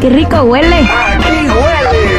qué rico huele! ¡Aquí huele!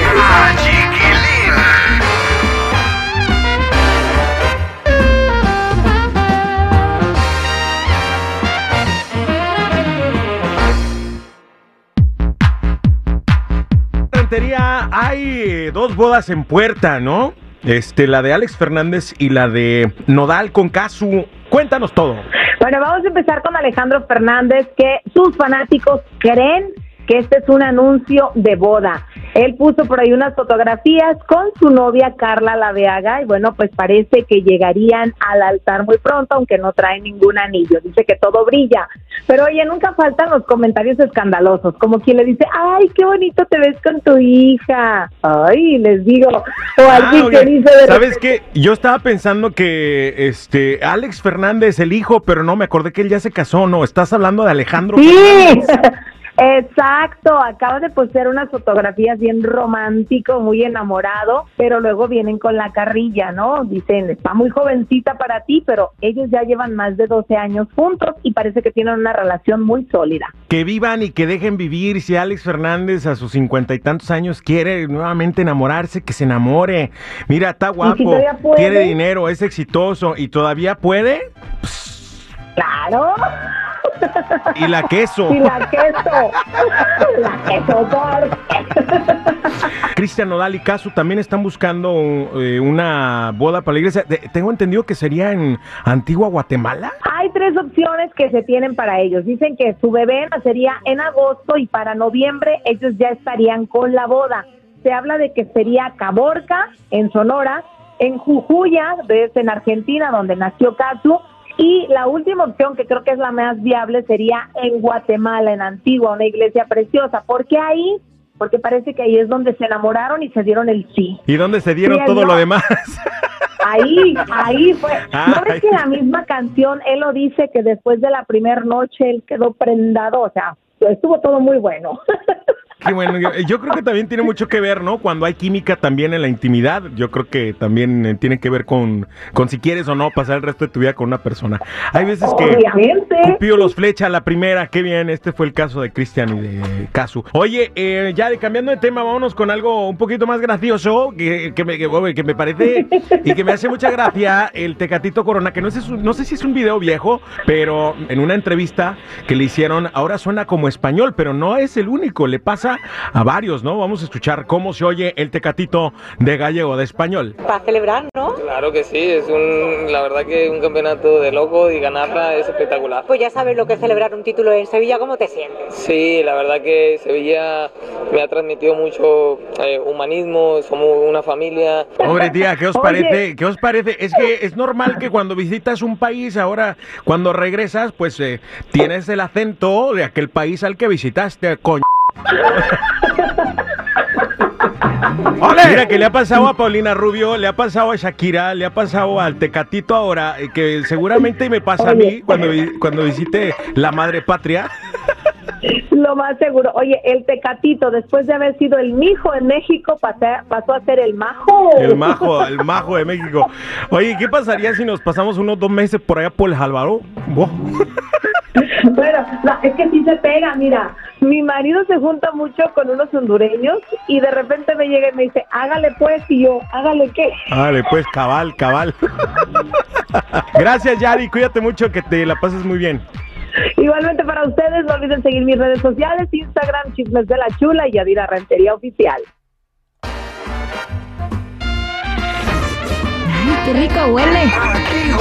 Hay dos bodas en puerta, ¿no? Este, la de Alex Fernández y la de Nodal con Casu. Cuéntanos todo. Bueno, vamos a empezar con Alejandro Fernández, que sus fanáticos creen que este es un anuncio de boda. Él puso por ahí unas fotografías con su novia Carla Laveaga y bueno, pues parece que llegarían al altar muy pronto, aunque no traen ningún anillo. Dice que todo brilla. Pero oye, nunca faltan los comentarios escandalosos, como quien le dice, ay, qué bonito te ves con tu hija. Ay, les digo. O alguien Ah, que oye, dice de ¿Sabes qué? Yo estaba pensando que este Alex Fernández, el hijo, pero no me acordé que él ya se casó, ¿no? Estás hablando de Alejandro Sí, Fernández. exacto. Acaba de postear unas fotografías bien romántico, muy enamorado, pero luego vienen con la carrilla, ¿no? Dicen, está muy jovencita para ti, pero ellos ya llevan más de 12 años juntos y parece que tienen una relación muy sólida. Que vivan y que dejen vivir. Si Alex Fernández a sus cincuenta y tantos años quiere nuevamente enamorarse, que se enamore. Mira, está guapo, puede? tiene dinero, es exitoso y todavía puede. Claro. Y la queso. Y la queso. La queso por. Cristian Nodal y Casu también están buscando eh, una boda para la iglesia. De- tengo entendido que sería en Antigua Guatemala. Hay tres opciones que se tienen para ellos. Dicen que su bebé nacería en agosto y para noviembre ellos ya estarían con la boda. Se habla de que sería Caborca, en Sonora, en Jujuya, es en Argentina, donde nació Casu, y la última opción, que creo que es la más viable, sería en Guatemala, en Antigua, una iglesia preciosa. ¿Por qué ahí? Porque parece que ahí es donde se enamoraron y se dieron el sí. ¿Y dónde se dieron Sí, todo no. lo demás? Ahí, ahí fue. ¿No ves que en la misma canción él lo dice que después de la primera noche él quedó prendado? O sea, estuvo todo muy bueno. Qué bueno, yo, yo creo que también tiene mucho que ver, ¿no? Cuando hay química también en la intimidad, yo creo que también eh, tiene que ver con, con si quieres o no pasar el resto de tu vida con una persona. Hay veces que Obviamente. Cupido los flecha a la primera, qué bien, este fue el caso de Cristian y de Casu. Oye, eh, ya de cambiando de tema, vámonos con algo un poquito más gracioso, que, que me, que, que me parece y que me hace mucha gracia, el Tecatito Corona, que no sé, no sé si es un video viejo, pero en una entrevista que le hicieron, ahora suena como español, pero no es el único, le pasa a varios, ¿no? Vamos a escuchar cómo se oye el Tecatito de gallego, de español. Para celebrar, ¿no? Claro que sí, es un, la verdad que un campeonato de loco y ganarla es espectacular. Pues ya sabes lo que es celebrar un título en Sevilla, ¿cómo te sientes? Sí, la verdad que Sevilla me ha transmitido mucho eh, humanismo, somos una familia. Hombre, tía, ¿qué os Oye. parece? ¿Qué os parece? Es que es normal que cuando visitas un país, ahora cuando regresas, pues eh, tienes el acento de aquel país al que visitaste, coño. Mira, que le ha pasado a Paulina Rubio, le ha pasado a Shakira, le ha pasado al Tecatito ahora, eh, que seguramente me pasa a mí cuando, cuando visite la madre patria. Lo más seguro. Oye, el Tecatito, después de haber sido el mijo en México, pasé- pasó a ser el majo. El majo, el majo de México. Oye, ¿qué pasaría si nos pasamos unos dos meses por allá por el Álvaro? Bueno, no, es que sí se pega, mira. Mi marido se junta mucho con unos hondureños y de repente me llega y me dice, hágale pues, y yo, hágale qué. Vale, pues, cabal, cabal. Gracias, Yari. Cuídate mucho, que te la pases muy bien. Igualmente para ustedes, no olviden seguir mis redes sociales, Instagram, Chismes de la Chula y Yadira Rentería Oficial. ¡Ay, qué rico huele! ¡Aquí